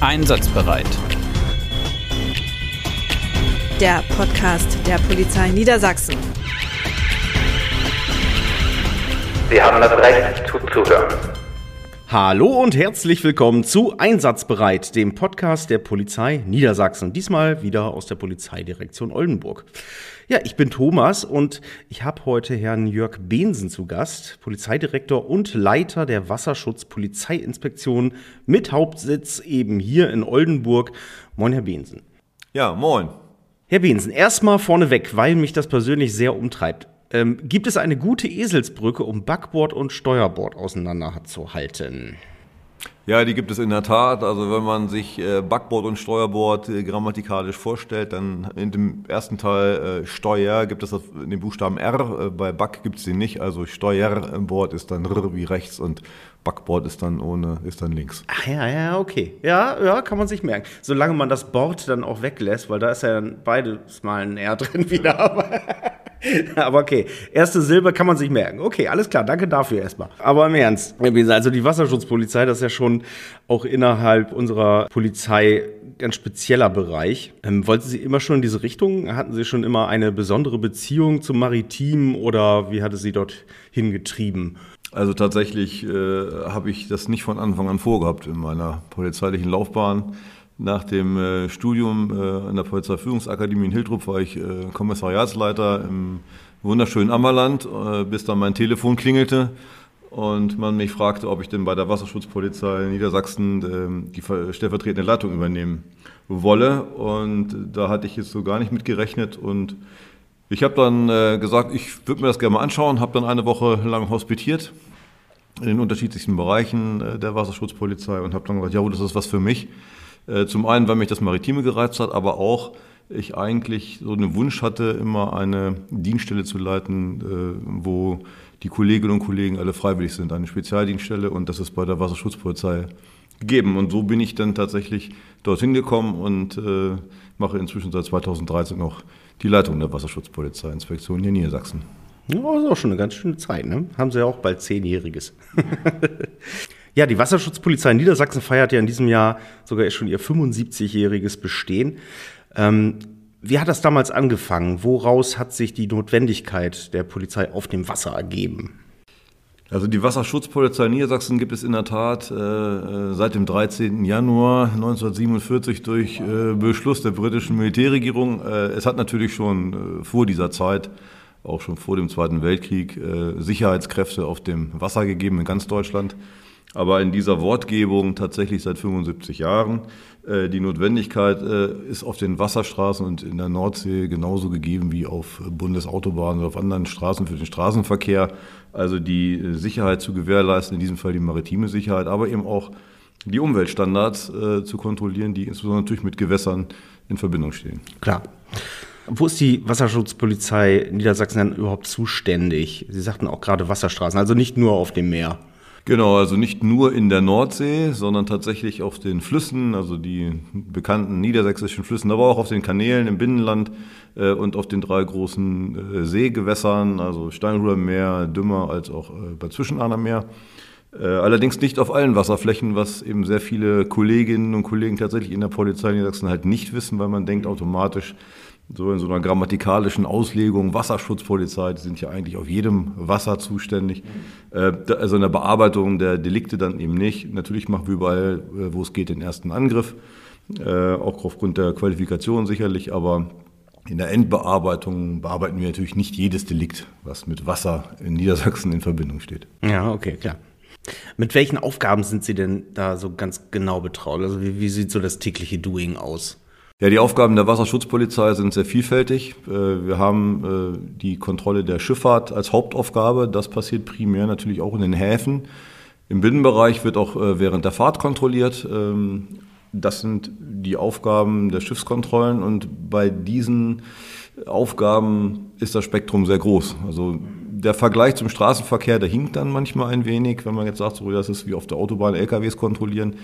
Einsatzbereit. Der Podcast der Polizei Niedersachsen. Sie haben das Recht zuzuhören. Hallo und herzlich willkommen zu Einsatzbereit, dem Podcast der Polizei Niedersachsen. Diesmal wieder aus der Polizeidirektion Oldenburg. Ja, ich bin Thomas und ich habe heute Herrn Jörg Behnsen zu Gast, Polizeidirektor und Leiter der Wasserschutzpolizeiinspektion mit Hauptsitz eben hier in Oldenburg. Moin, Herr Behnsen. Ja, moin. Herr Behnsen, erstmal vorneweg, weil mich das persönlich sehr umtreibt. Ähm, gibt es eine gute Eselsbrücke, um Backbord und Steuerbord auseinanderzuhalten? Ja, die gibt es in der Tat. Also wenn man sich äh, Backbord und Steuerbord äh, grammatikalisch vorstellt, dann in dem ersten Teil äh, Steuer gibt es den Buchstaben R. Äh, bei Back gibt es den nicht. Also Steuerbord ist dann R wie rechts und Backbord ist dann ohne, ist dann links. Ach ja, ja, okay. Ja, ja, kann man sich merken. Solange man das Bord dann auch weglässt, weil da ist ja dann beides mal ein R drin wieder. Aber okay, erste Silbe kann man sich merken. Okay, alles klar, danke dafür erstmal. Aber im Ernst, also die Wasserschutzpolizei, das ist ja schon auch innerhalb unserer Polizei ganz spezieller Bereich. Ähm, wollten Sie immer schon in diese Richtung? Hatten Sie schon immer eine besondere Beziehung zum Maritim oder wie hatte Sie dort hingetrieben? Also tatsächlich äh, habe ich das nicht von Anfang an vorgehabt in meiner polizeilichen Laufbahn. Nach dem äh, Studium äh, an der Polizeiführungsakademie in Hildrup war ich äh, Kommissariatsleiter im wunderschönen Ammerland, bis dann mein Telefon klingelte und man mich fragte, ob ich denn bei der Wasserschutzpolizei in Niedersachsen ähm, die stellvertretende Leitung übernehmen wolle. Und da hatte ich jetzt so gar nicht mit gerechnet und ich habe dann gesagt, ich würde mir das gerne mal anschauen, habe dann eine Woche lang hospitiert in den unterschiedlichsten Bereichen der Wasserschutzpolizei und habe dann gesagt, ja, das ist was für mich. Äh, zum einen, weil mich das Maritime gereizt hat, aber auch ich eigentlich so einen Wunsch hatte, immer eine Dienststelle zu leiten, äh, wo die Kolleginnen und Kollegen alle freiwillig sind, eine Spezialdienststelle und das ist bei der Wasserschutzpolizei gegeben. Und so bin ich dann tatsächlich dorthin gekommen und äh, mache inzwischen seit 2013 auch die Leitung der Wasserschutzpolizeiinspektion hier in Niedersachsen. Ja, das ist auch schon eine ganz schöne Zeit, ne? Haben sie ja auch bald zehnjähriges. Ja, die Wasserschutzpolizei Niedersachsen feiert ja in diesem Jahr sogar schon ihr 75-jähriges Bestehen. Ähm, wie hat das damals angefangen? Woraus hat sich die Notwendigkeit der Polizei auf dem Wasser ergeben? Also die Wasserschutzpolizei Niedersachsen gibt es in der Tat äh, seit dem 13. Januar 1947 durch äh, Beschluss der britischen Militärregierung. Äh, es hat natürlich schon äh, vor dieser Zeit, auch schon vor dem Zweiten Weltkrieg, äh, Sicherheitskräfte auf dem Wasser gegeben in ganz Deutschland aber in dieser Wortgebung tatsächlich seit 75 Jahren. Äh, die Notwendigkeit äh, ist auf den Wasserstraßen und in der Nordsee genauso gegeben wie auf Bundesautobahnen oder auf anderen Straßen für den Straßenverkehr. Also die Sicherheit zu gewährleisten, in diesem Fall die maritime Sicherheit, aber eben auch die Umweltstandards äh, zu kontrollieren, die insbesondere natürlich mit Gewässern in Verbindung stehen. Klar. Wo ist die Wasserschutzpolizei Niedersachsen denn überhaupt zuständig? Sie sagten auch gerade Wasserstraßen, also nicht nur auf dem Meer. Genau, also nicht nur in der Nordsee, sondern tatsächlich auf den Flüssen, also die bekannten niedersächsischen Flüssen, aber auch auf den Kanälen im Binnenland äh, und auf den drei großen äh, Seegewässern, also Steinhuder Dümmer als auch äh, bei Zwischenahner Meer. Äh, allerdings nicht auf allen Wasserflächen, was eben sehr viele Kolleginnen und Kollegen tatsächlich in der Polizei Niedersachsen halt nicht wissen, weil man denkt automatisch, so in so einer grammatikalischen Auslegung, Wasserschutzpolizei, die sind ja eigentlich auf jedem Wasser zuständig. Äh, also in der Bearbeitung der Delikte dann eben nicht. Natürlich machen wir überall, äh, wo es geht, den ersten Angriff, äh, auch aufgrund der Qualifikation sicherlich, aber in der Endbearbeitung bearbeiten wir natürlich nicht jedes Delikt, was mit Wasser in Niedersachsen in Verbindung steht. Ja, okay, klar. Mit welchen Aufgaben sind Sie denn da so ganz genau betraut? Also wie, wie sieht so das tägliche Doing aus? Ja, die Aufgaben der Wasserschutzpolizei sind sehr vielfältig. Äh, wir haben äh, die Kontrolle der Schifffahrt als Hauptaufgabe. Das passiert primär natürlich auch in den Häfen. Im Binnenbereich wird auch äh, während der Fahrt kontrolliert. Ähm, das sind die Aufgaben der Schiffskontrollen und bei diesen Aufgaben ist das Spektrum sehr groß. Also der Vergleich zum Straßenverkehr, der hinkt dann manchmal ein wenig, wenn man jetzt sagt, so, das ist wie auf der Autobahn LKWs kontrollieren.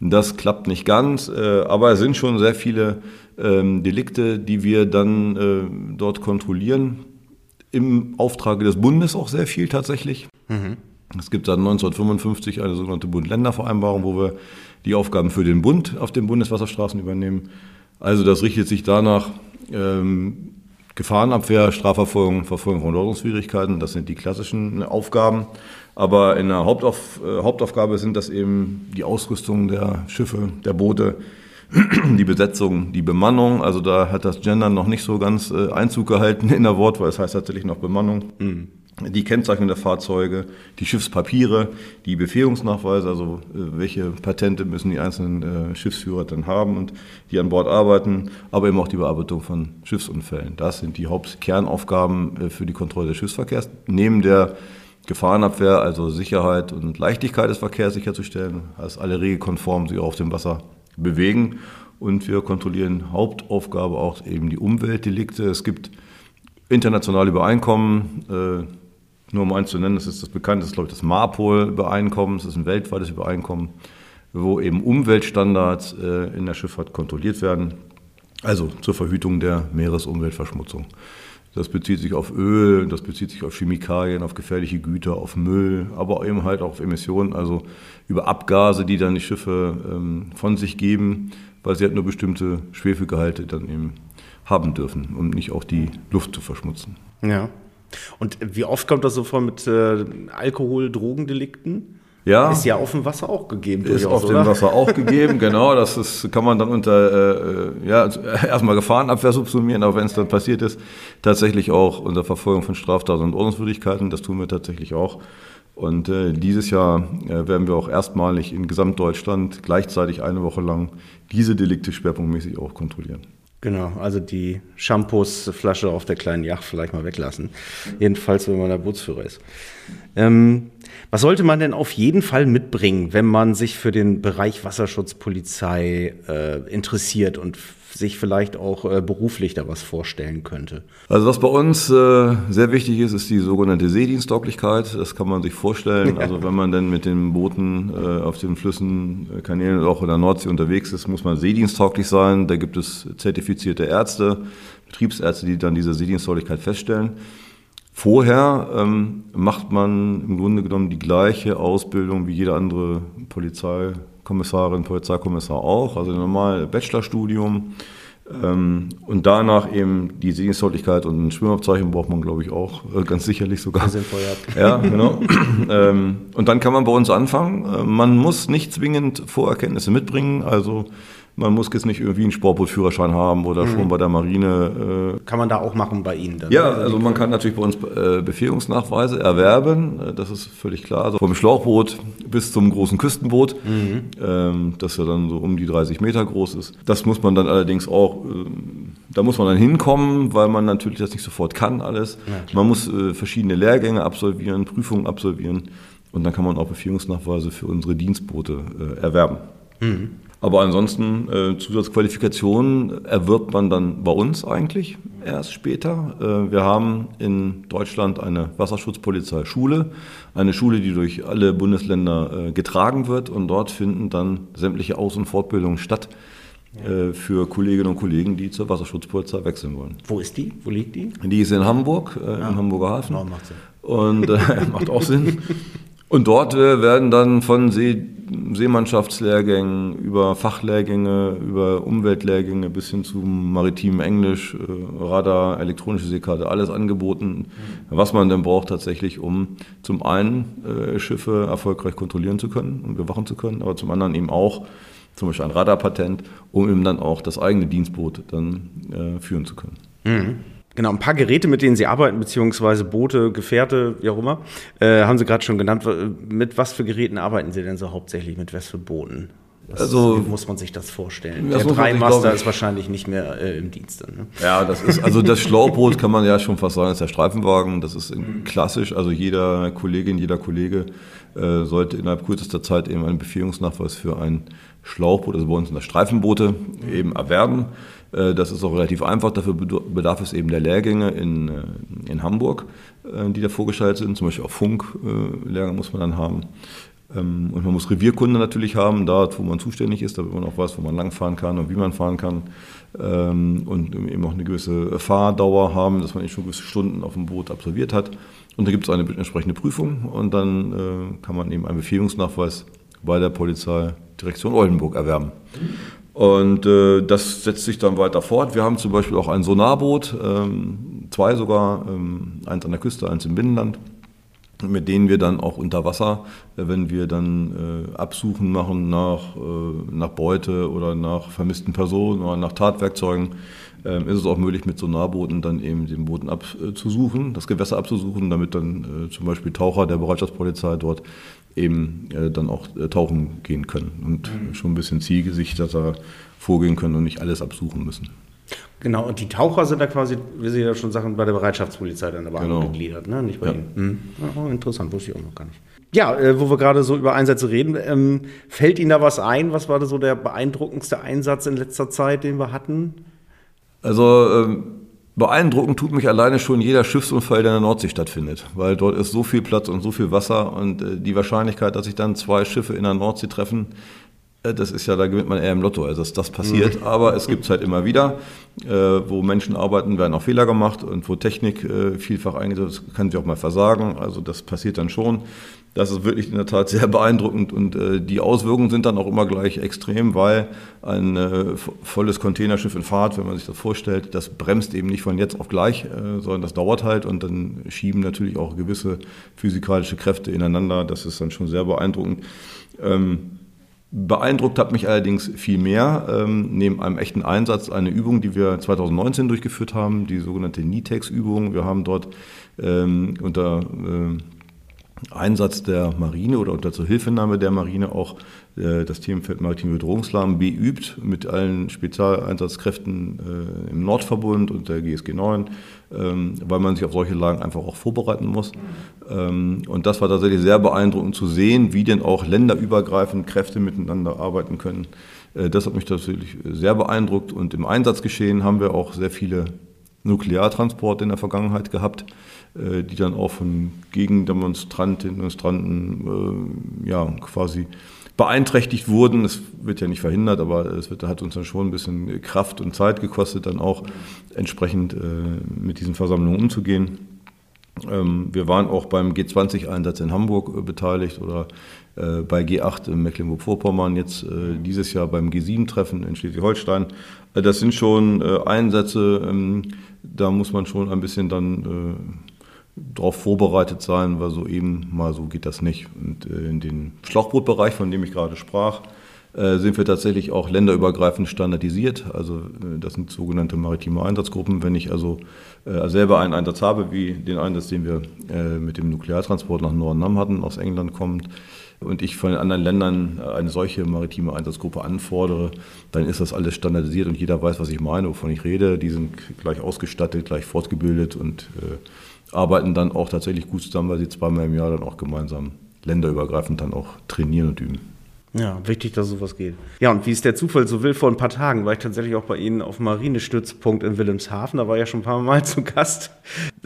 Das klappt nicht ganz, äh, aber es sind schon sehr viele ähm, Delikte, die wir dann äh, dort kontrollieren. Im Auftrage des Bundes auch sehr viel tatsächlich. Mhm. Es gibt seit 1955 eine sogenannte Bund-Länder-Vereinbarung, wo wir die Aufgaben für den Bund auf den Bundeswasserstraßen übernehmen. Also das richtet sich danach, ähm, Gefahrenabwehr, Strafverfolgung, Verfolgung von Ordnungswidrigkeiten, das sind die klassischen Aufgaben. Aber in der Hauptauf, äh, Hauptaufgabe sind das eben die Ausrüstung der Schiffe, der Boote, die Besetzung, die Bemannung. Also da hat das Gender noch nicht so ganz äh, Einzug gehalten in der Wort, weil es heißt tatsächlich noch Bemannung. Mhm die Kennzeichnung der Fahrzeuge, die Schiffspapiere, die Befähigungsnachweise, also äh, welche Patente müssen die einzelnen äh, Schiffsführer dann haben und die an Bord arbeiten, aber eben auch die Bearbeitung von Schiffsunfällen. Das sind die Hauptkernaufgaben äh, für die Kontrolle des Schiffsverkehrs. Neben der Gefahrenabwehr, also Sicherheit und Leichtigkeit des Verkehrs sicherzustellen, dass alle regelkonform sich auf dem Wasser bewegen. Und wir kontrollieren Hauptaufgabe auch eben die Umweltdelikte. Es gibt internationale Übereinkommen, nur um eins zu nennen, das ist das bekannteste, glaube ich, das MARPOL-Übereinkommen. Das ist ein weltweites Übereinkommen, wo eben Umweltstandards äh, in der Schifffahrt kontrolliert werden. Also zur Verhütung der Meeresumweltverschmutzung. Das bezieht sich auf Öl, das bezieht sich auf Chemikalien, auf gefährliche Güter, auf Müll, aber eben halt auch auf Emissionen, also über Abgase, die dann die Schiffe ähm, von sich geben, weil sie halt nur bestimmte Schwefelgehalte dann eben haben dürfen, um nicht auch die Luft zu verschmutzen. Ja. Und wie oft kommt das so vor mit äh, Alkohol, Drogendelikten? Ja. Ist ja auf dem Wasser auch gegeben. Ist auf dem Wasser auch gegeben, genau. Das ist, kann man dann unter, äh, ja, also erstmal Gefahrenabwehr subsumieren, aber wenn es dann passiert ist, tatsächlich auch unter Verfolgung von Straftaten und Ordnungswidrigkeiten. Das tun wir tatsächlich auch. Und äh, dieses Jahr äh, werden wir auch erstmalig in Gesamtdeutschland gleichzeitig eine Woche lang diese Delikte schwerpunktmäßig auch kontrollieren. Genau, also die Shampoosflasche auf der kleinen Yacht vielleicht mal weglassen. Jedenfalls, wenn man der Bootsführer ist. Ähm, was sollte man denn auf jeden Fall mitbringen, wenn man sich für den Bereich Wasserschutzpolizei äh, interessiert und sich vielleicht auch äh, beruflich da was vorstellen könnte? Also was bei uns äh, sehr wichtig ist, ist die sogenannte Seediensttauglichkeit. Das kann man sich vorstellen. Also wenn man denn mit den Booten äh, auf den Flüssen, äh, Kanälen oder auch in der Nordsee unterwegs ist, muss man seediensttauglich sein. Da gibt es zertifizierte Ärzte, Betriebsärzte, die dann diese Seediensttauglichkeit feststellen. Vorher ähm, macht man im Grunde genommen die gleiche Ausbildung wie jede andere Polizeikommissarin, Polizeikommissar auch, also normal Bachelorstudium. Ähm, und danach eben die Sehenswürdigkeit und ein Schwimmabzeichen braucht man, glaube ich, auch, äh, ganz sicherlich sogar. Ja, genau. ähm, und dann kann man bei uns anfangen. Äh, man muss nicht zwingend Vorerkenntnisse mitbringen, also man muss jetzt nicht irgendwie einen Sportbootführerschein haben oder mhm. schon bei der Marine. Äh kann man da auch machen bei Ihnen dann? Ja, also man kann natürlich bei uns äh, Befähigungsnachweise erwerben, äh, das ist völlig klar. Also vom Schlauchboot bis zum großen Küstenboot, mhm. ähm, das ja dann so um die 30 Meter groß ist. Das muss man dann allerdings auch, äh, da muss man dann hinkommen, weil man natürlich das nicht sofort kann alles. Ja, man muss äh, verschiedene Lehrgänge absolvieren, Prüfungen absolvieren und dann kann man auch Befähigungsnachweise für unsere Dienstboote äh, erwerben. Mhm. Aber ansonsten äh, Zusatzqualifikationen erwirbt man dann bei uns eigentlich erst später. Äh, wir haben in Deutschland eine Wasserschutzpolizeischule, eine Schule, die durch alle Bundesländer äh, getragen wird und dort finden dann sämtliche Aus- und Fortbildungen statt äh, für Kolleginnen und Kollegen, die zur Wasserschutzpolizei wechseln wollen. Wo ist die? Wo liegt die? Die ist in Hamburg, äh, ja. im Hamburger Hafen. Genau, macht Sinn. Und äh, macht auch Sinn. Und dort äh, werden dann von See, Seemannschaftslehrgängen über Fachlehrgänge, über Umweltlehrgänge bis hin zum maritimen Englisch, äh, Radar, elektronische Seekarte, alles angeboten, mhm. was man denn braucht tatsächlich, um zum einen äh, Schiffe erfolgreich kontrollieren zu können und bewachen zu können, aber zum anderen eben auch zum Beispiel ein Radarpatent, um eben dann auch das eigene Dienstboot dann äh, führen zu können. Mhm. Genau, ein paar Geräte, mit denen Sie arbeiten, beziehungsweise Boote, Gefährte, wie auch immer, äh, haben Sie gerade schon genannt. Mit was für Geräten arbeiten Sie denn so hauptsächlich? Mit was für Booten? Was also muss man sich das vorstellen. Das Der Dreimaster ist wahrscheinlich nicht mehr äh, im Dienst. Ne? Ja, das ist also das Schlauchboot kann man ja schon fast sagen, ist der Streifenwagen. Das ist klassisch. Also jeder Kollegin, jeder Kollege äh, sollte innerhalb kürzester Zeit eben einen Befähigungsnachweis für ein Schlauchboot, also bei uns sind das Streifenboote, eben erwerben. Äh, das ist auch relativ einfach. Dafür bedarf es eben der Lehrgänge in, äh, in Hamburg, äh, die da vorgeschaltet sind. Zum Beispiel auch Funklehrgänge muss man dann haben. Ähm, und man muss Revierkunde natürlich haben, da wo man zuständig ist, damit man auch weiß, wo man langfahren kann und wie man fahren kann. Ähm, und eben auch eine gewisse Fahrdauer haben, dass man schon gewisse Stunden auf dem Boot absolviert hat. Und da gibt es eine entsprechende Prüfung und dann kann man eben einen Befähigungsnachweis bei der Polizeidirektion Oldenburg erwerben. Und äh, das setzt sich dann weiter fort. Wir haben zum Beispiel auch ein Sonarboot, ähm, zwei sogar, ähm, eins an der Küste, eins im Binnenland mit denen wir dann auch unter Wasser, äh, wenn wir dann äh, Absuchen machen nach, äh, nach Beute oder nach vermissten Personen oder nach Tatwerkzeugen, äh, ist es auch möglich, mit Sonarbooten dann eben den Boden abzusuchen, das Gewässer abzusuchen, damit dann äh, zum Beispiel Taucher der Bereitschaftspolizei dort eben äh, dann auch tauchen gehen können und mhm. schon ein bisschen zielgesichterter vorgehen können und nicht alles absuchen müssen. Genau, und die Taucher sind da quasi, wie Sie ja schon sagen, bei der Bereitschaftspolizei dann aber genau. angegliedert, ne? nicht bei ja. Ihnen. Hm. Oh, interessant, wusste ich auch noch gar nicht. Ja, äh, wo wir gerade so über Einsätze reden, ähm, fällt Ihnen da was ein? Was war da so der beeindruckendste Einsatz in letzter Zeit, den wir hatten? Also ähm, beeindruckend tut mich alleine schon jeder Schiffsunfall, der in der Nordsee stattfindet, weil dort ist so viel Platz und so viel Wasser und äh, die Wahrscheinlichkeit, dass sich dann zwei Schiffe in der Nordsee treffen, äh, das ist ja, da gewinnt man eher im Lotto, also dass das passiert. Mhm. Aber es gibt es halt immer wieder, äh, wo Menschen arbeiten, werden auch Fehler gemacht und wo Technik äh, vielfach eingesetzt kann sie auch mal versagen. Also das passiert dann schon. Das ist wirklich in der Tat sehr beeindruckend und äh, die Auswirkungen sind dann auch immer gleich extrem, weil ein äh, volles Containerschiff in Fahrt, wenn man sich das vorstellt, das bremst eben nicht von jetzt auf gleich, äh, sondern das dauert halt und dann schieben natürlich auch gewisse physikalische Kräfte ineinander. Das ist dann schon sehr beeindruckend. Ähm, Beeindruckt hat mich allerdings viel mehr, ähm, neben einem echten Einsatz, eine Übung, die wir 2019 durchgeführt haben, die sogenannte NITEX-Übung. Wir haben dort ähm, unter äh, Einsatz der Marine oder unter Zuhilfenahme der Marine auch äh, das Themenfeld maritime Bedrohungslagen beübt mit allen Spezialeinsatzkräften äh, im Nordverbund und der GSG 9, ähm, weil man sich auf solche Lagen einfach auch vorbereiten muss. Ähm, und das war tatsächlich sehr beeindruckend zu sehen, wie denn auch länderübergreifend Kräfte miteinander arbeiten können. Äh, das hat mich tatsächlich sehr beeindruckt und im Einsatzgeschehen haben wir auch sehr viele Nukleartransporte in der Vergangenheit gehabt äh, die dann auch von Gegendemonstrantinnen und Demonstranten äh, ja, quasi beeinträchtigt wurden. Es wird ja nicht verhindert, aber es wird, hat uns dann schon ein bisschen Kraft und Zeit gekostet, dann auch entsprechend äh, mit diesen Versammlungen umzugehen. Ähm, wir waren auch beim G20-Einsatz in Hamburg beteiligt oder bei G8 in Mecklenburg-Vorpommern, jetzt dieses Jahr beim G7-Treffen in Schleswig-Holstein. das sind schon Einsätze, ähm, da muss man schon ein bisschen dann darauf vorbereitet sein, weil so eben mal so geht das nicht. Und äh, in den Schlauchbootbereich, von dem ich gerade sprach, äh, sind wir tatsächlich auch länderübergreifend standardisiert. Also äh, das sind sogenannte maritime Einsatzgruppen. Wenn ich also selber einen Einsatz habe, wie den Einsatz, den wir mit dem Nukleartransport nach Norden hatten, aus England kommt, und ich von den anderen Ländern eine solche maritime Einsatzgruppe anfordere, dann ist das alles standardisiert und jeder weiß, was ich meine, wovon ich rede. Die sind gleich ausgestattet, gleich fortgebildet und arbeiten dann auch tatsächlich gut zusammen, weil sie zweimal im Jahr dann auch gemeinsam länderübergreifend dann auch trainieren und üben. Ja, wichtig, dass sowas geht. Ja, und wie es der Zufall so will, vor ein paar Tagen war ich tatsächlich auch bei Ihnen auf Marinestützpunkt in Wilhelmshaven. Da war ich ja schon ein paar Mal zu Gast.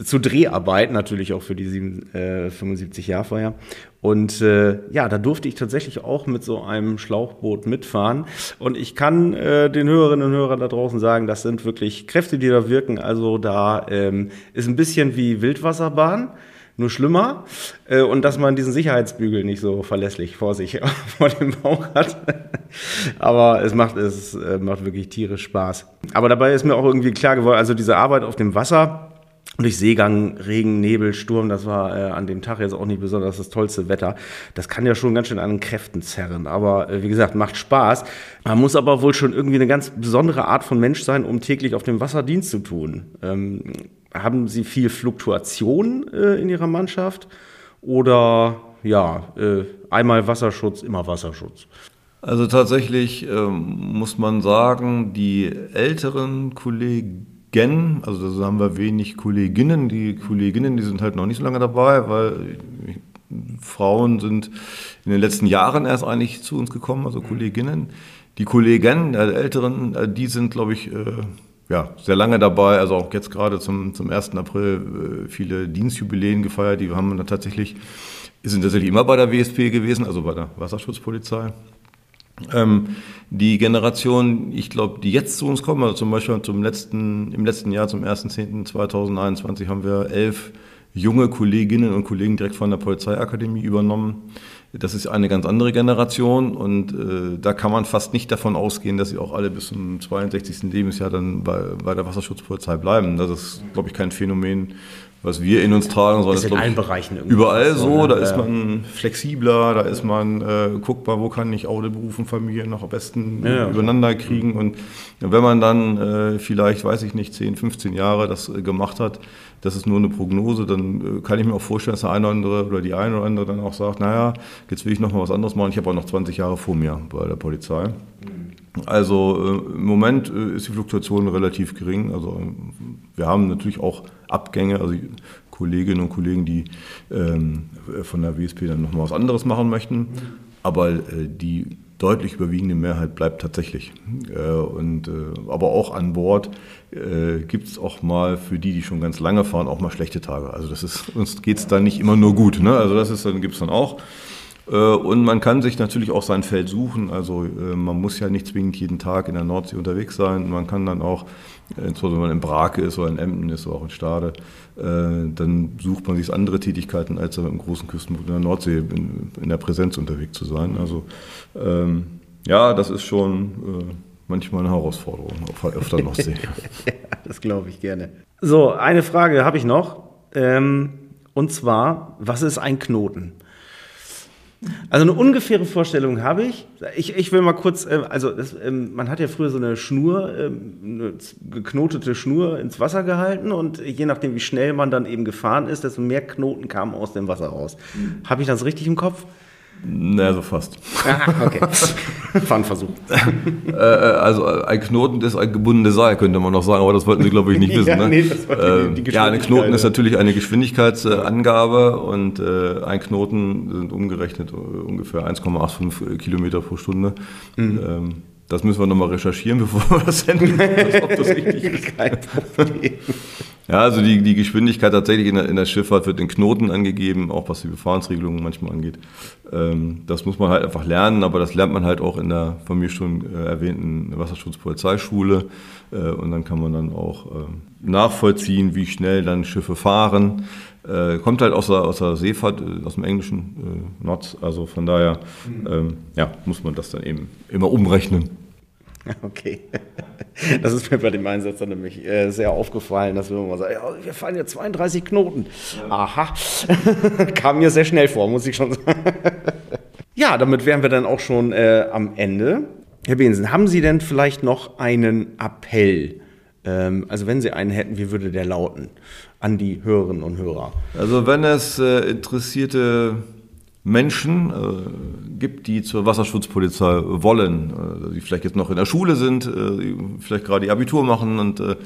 Zu Dreharbeiten, natürlich auch für die 7, äh, 75 Jahrfeier. Und äh, ja, da durfte ich tatsächlich auch mit so einem Schlauchboot mitfahren. Und ich kann äh, den Hörerinnen und Hörern da draußen sagen, das sind wirklich Kräfte, die da wirken. Also da ähm, ist ein bisschen wie Wildwasserbahn nur schlimmer äh, und dass man diesen Sicherheitsbügel nicht so verlässlich vor sich, vor dem Bauch hat. Aber es macht, es äh, macht wirklich tierisch Spaß. Aber dabei ist mir auch irgendwie klar geworden, also diese Arbeit auf dem Wasser, durch Seegang, Regen, Nebel, Sturm, das war äh, an dem Tag jetzt auch nicht besonders das tollste Wetter. Das kann ja schon ganz schön an den Kräften zerren. Aber äh, wie gesagt, macht Spaß. Man muss aber wohl schon irgendwie eine ganz besondere Art von Mensch sein, um täglich auf dem Wasser Dienst zu tun. Ähm, haben Sie viel Fluktuation äh, in Ihrer Mannschaft oder ja, äh, einmal Wasserschutz, immer Wasserschutz? Also tatsächlich ähm, muss man sagen, die älteren Kollegen, also da haben wir wenig Kolleginnen, die Kolleginnen, die sind halt noch nicht so lange dabei, weil Frauen sind in den letzten Jahren erst eigentlich zu uns gekommen, also Kolleginnen. Die Kollegen der Älteren, äh, die sind, glaube ich, äh, ja, sehr lange dabei, also auch jetzt gerade zum, zum 1. April äh, viele Dienstjubiläen gefeiert, die haben dann tatsächlich, sind tatsächlich immer bei der WSP gewesen, also bei der Wasserschutzpolizei. Ähm, die Generation, ich glaube, die jetzt zu uns kommen, also zum Beispiel zum letzten, im letzten Jahr, zum 1.10.2021, haben wir elf junge Kolleginnen und Kollegen direkt von der Polizeiakademie übernommen. Das ist eine ganz andere Generation und äh, da kann man fast nicht davon ausgehen, dass sie auch alle bis zum 62. Lebensjahr dann bei, bei der Wasserschutzpolizei bleiben. Das ist, glaube ich, kein Phänomen, was wir in uns tragen, sondern ist in allen Bereichen überall so. Ne? Da ist man flexibler, da ist man äh, guckt mal, wo kann ich Beruf und Familie noch am besten ja, übereinander kriegen. Und wenn man dann äh, vielleicht, weiß ich nicht, 10, 15 Jahre das äh, gemacht hat, das ist nur eine Prognose, dann äh, kann ich mir auch vorstellen, dass der eine oder andere oder die eine oder andere dann auch sagt, naja, jetzt will ich noch mal was anderes machen, ich habe auch noch 20 Jahre vor mir bei der Polizei. Also äh, im Moment äh, ist die Fluktuation relativ gering. Also wir haben natürlich auch Abgänge, also Kolleginnen und Kollegen, die ähm, von der WSP dann nochmal was anderes machen möchten. Aber äh, die deutlich überwiegende Mehrheit bleibt tatsächlich. Äh, und, äh, aber auch an Bord äh, gibt es auch mal für die, die schon ganz lange fahren, auch mal schlechte Tage. Also das ist, uns geht es dann nicht immer nur gut. Ne? Also das dann gibt es dann auch. Äh, und man kann sich natürlich auch sein Feld suchen. Also äh, man muss ja nicht zwingend jeden Tag in der Nordsee unterwegs sein. Man kann dann auch, insbesondere wenn man in Brake ist oder in Emden ist oder auch in Stade, äh, dann sucht man sich andere Tätigkeiten, als mit einem großen Küstenboot in der Nordsee in, der Präsenz unterwegs zu sein. Also ähm, ja, das ist schon manchmal eine Herausforderung auf, auf der Nordsee. ja, das glaube ich gerne. So, eine Frage habe ich noch. Ähm, und zwar, was ist ein Knoten? Also eine ungefähre Vorstellung habe ich. Ich, ich will mal kurz, äh, also das, äh, man hat ja früher so eine Schnur, äh, eine geknotete Schnur ins Wasser gehalten und je nachdem, wie schnell man dann eben gefahren ist, desto mehr Knoten kamen aus dem Wasser raus. Mhm. Habe ich das richtig im Kopf? Na, so fast. Ah, okay. Fangversuch. äh, also ein Knoten ist ein gebundenes Seil, könnte man noch sagen, aber das wollten Sie, glaube ich, nicht wissen. ja, ne? nee, das war die, die äh, ja, ein Knoten ist natürlich eine Geschwindigkeitsangabe und äh, ein Knoten sind umgerechnet äh, ungefähr 1,85 Kilometer pro Stunde. Mhm. Ähm, das müssen wir nochmal recherchieren, bevor wir das senden, ob das richtig ist. Kein Problem. Ja, also die, die Geschwindigkeit tatsächlich in der, in der Schifffahrt wird in Knoten angegeben, auch was die Befahrensregelungen manchmal angeht. Ähm, das muss man halt einfach lernen, aber das lernt man halt auch in der von mir schon äh, erwähnten Wasserschutzpolizeischule. Äh, und dann kann man dann auch äh, nachvollziehen, wie schnell dann Schiffe fahren. Äh, kommt halt aus der, aus der Seefahrt, äh, aus dem englischen äh, Not. Also von daher mhm. ähm, ja, muss man das dann eben immer umrechnen. Okay. Das ist mir bei dem Einsatz dann nämlich äh, sehr aufgefallen, dass wir immer sagen, ja, wir fahren ja 32 Knoten. Ja. Aha. Kam mir sehr schnell vor, muss ich schon sagen. Ja, damit wären wir dann auch schon äh, am Ende. Herr Behnsen, haben Sie denn vielleicht noch einen Appell? Ähm, also wenn Sie einen hätten, wie würde der lauten an die Hörerinnen und Hörer? Also wenn es äh, interessierte Menschen äh, gibt, die zur Wasserschutzpolizei wollen, äh, die vielleicht jetzt noch in der Schule sind, äh, vielleicht gerade ihr Abitur machen und äh,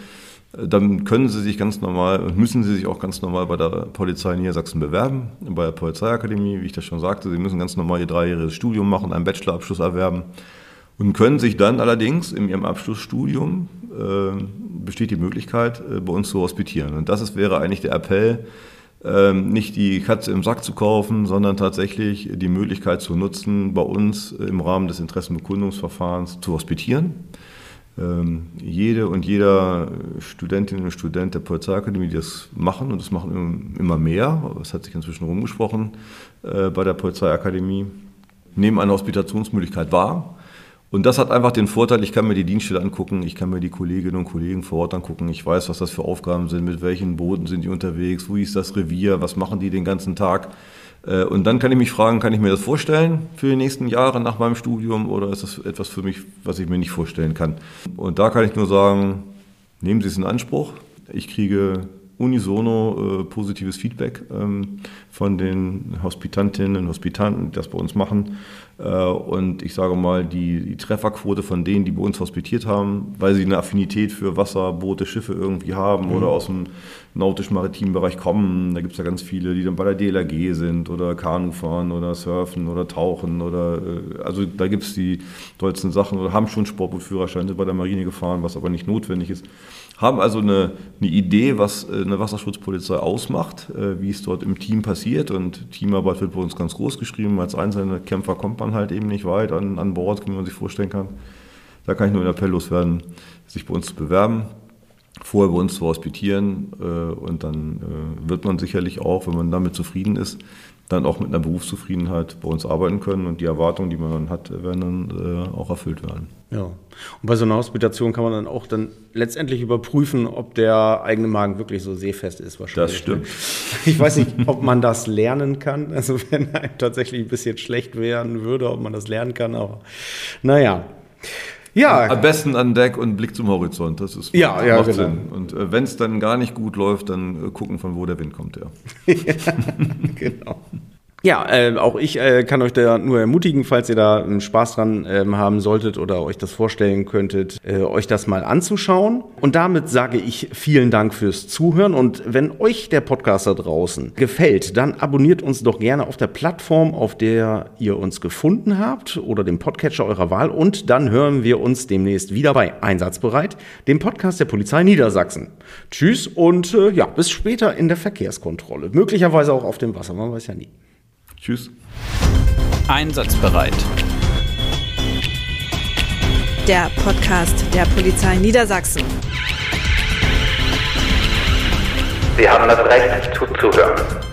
dann können sie sich ganz normal, müssen sie sich auch ganz normal bei der Polizei Niedersachsen bewerben, bei der Polizeiakademie, wie ich das schon sagte. Sie müssen ganz normal ihr dreijähriges Studium machen, einen Bachelorabschluss erwerben und können sich dann allerdings in ihrem Abschlussstudium, äh, besteht die Möglichkeit, äh, bei uns zu hospitieren. Und das ist, wäre eigentlich der Appell, ähm, nicht die Katze im Sack zu kaufen, sondern tatsächlich die Möglichkeit zu nutzen, bei uns im Rahmen des Interessenbekundungsverfahrens zu hospitieren. Ähm, jede und jeder Studentin und Student der Polizeiakademie, die das machen, und das machen immer mehr, das hat sich inzwischen rumgesprochen äh, bei der Polizeiakademie, nehmen eine Hospitationsmöglichkeit wahr und das hat einfach den Vorteil, ich kann mir die Dienststelle angucken, ich kann mir die Kolleginnen und Kollegen vor Ort angucken, ich weiß, was das für Aufgaben sind, mit welchen Booten sind die unterwegs, wo ist das Revier, was machen die den ganzen Tag. Äh, und dann kann ich mich fragen, kann ich mir das vorstellen für die nächsten Jahre nach meinem Studium oder ist das etwas für mich, was ich mir nicht vorstellen kann? Und da kann ich nur sagen, nehmen Sie es in Anspruch. Ich kriege unisono äh, positives Feedback ähm, von den Hospitantinnen und Hospitanten, die das bei uns machen. Äh, und ich sage mal, die, die, Trefferquote von denen, die bei uns hospitiert haben, weil sie eine Affinität für Wasser, Boote, Schiffe irgendwie haben mhm. oder aus dem nautisch-maritimen Bereich kommen, da gibt es ja ganz viele, die dann bei der DLRG sind oder Kanu fahren oder surfen oder tauchen oder äh, also da gibt es die tollsten Sachen oder haben schon Sportbootführerschein, sind bei der Marine gefahren, was aber nicht notwendig ist haben also eine, eine Idee, was äh, eine Wasserschutzpolizei ausmacht, wie es dort im Team passiert. Und Teamarbeit wird bei uns ganz groß geschrieben. Als einzelne Kämpfer kommt man halt eben nicht weit an, an Bord, wie man sich vorstellen kann. Da kann ich nur einen Appell loswerden, sich bei uns zu bewerben, vorher bei uns zu hospitieren. Äh, und dann wird man sicherlich auch, wenn man damit zufrieden ist, dann auch mit einer Berufszufriedenheit bei uns arbeiten können und die Erwartungen, die man dann hat, werden dann äh, auch erfüllt werden. Ja. Und bei so einer Hospitation kann man dann auch dann letztendlich überprüfen, ob der eigene Magen wirklich so seefest ist wahrscheinlich. Das stimmt. Ich weiß nicht, ob man das lernen kann. Also wenn einem tatsächlich ein bisschen schlecht werden würde, ob man das lernen kann, aber naja. Ja. Am besten an Deck und Blick zum Horizont. Das ist ja, ja, genau. Sinn. Und äh, wenn es dann gar nicht gut läuft, dann äh, gucken, von wo der Wind kommt, ja. ja genau. Ja, äh, auch ich äh, kann euch da nur ermutigen, falls ihr da einen Spaß dran äh, haben solltet oder euch das vorstellen könntet, äh, euch das mal anzuschauen. Und damit sage ich vielen Dank fürs Zuhören. Und wenn euch der Podcast da draußen gefällt, dann abonniert uns doch gerne auf der Plattform, auf der ihr uns gefunden habt oder dem Podcatcher eurer Wahl. Und dann hören wir uns demnächst wieder bei Einsatzbereit, dem Podcast der Polizei Niedersachsen. Tschüss und äh, ja, bis später in der Verkehrskontrolle. Möglicherweise auch auf dem Wasser, man weiß ja nie. Tschüss. Einsatzbereit. Der Podcast der Polizei Niedersachsen. Sie haben das Recht zuzuhören.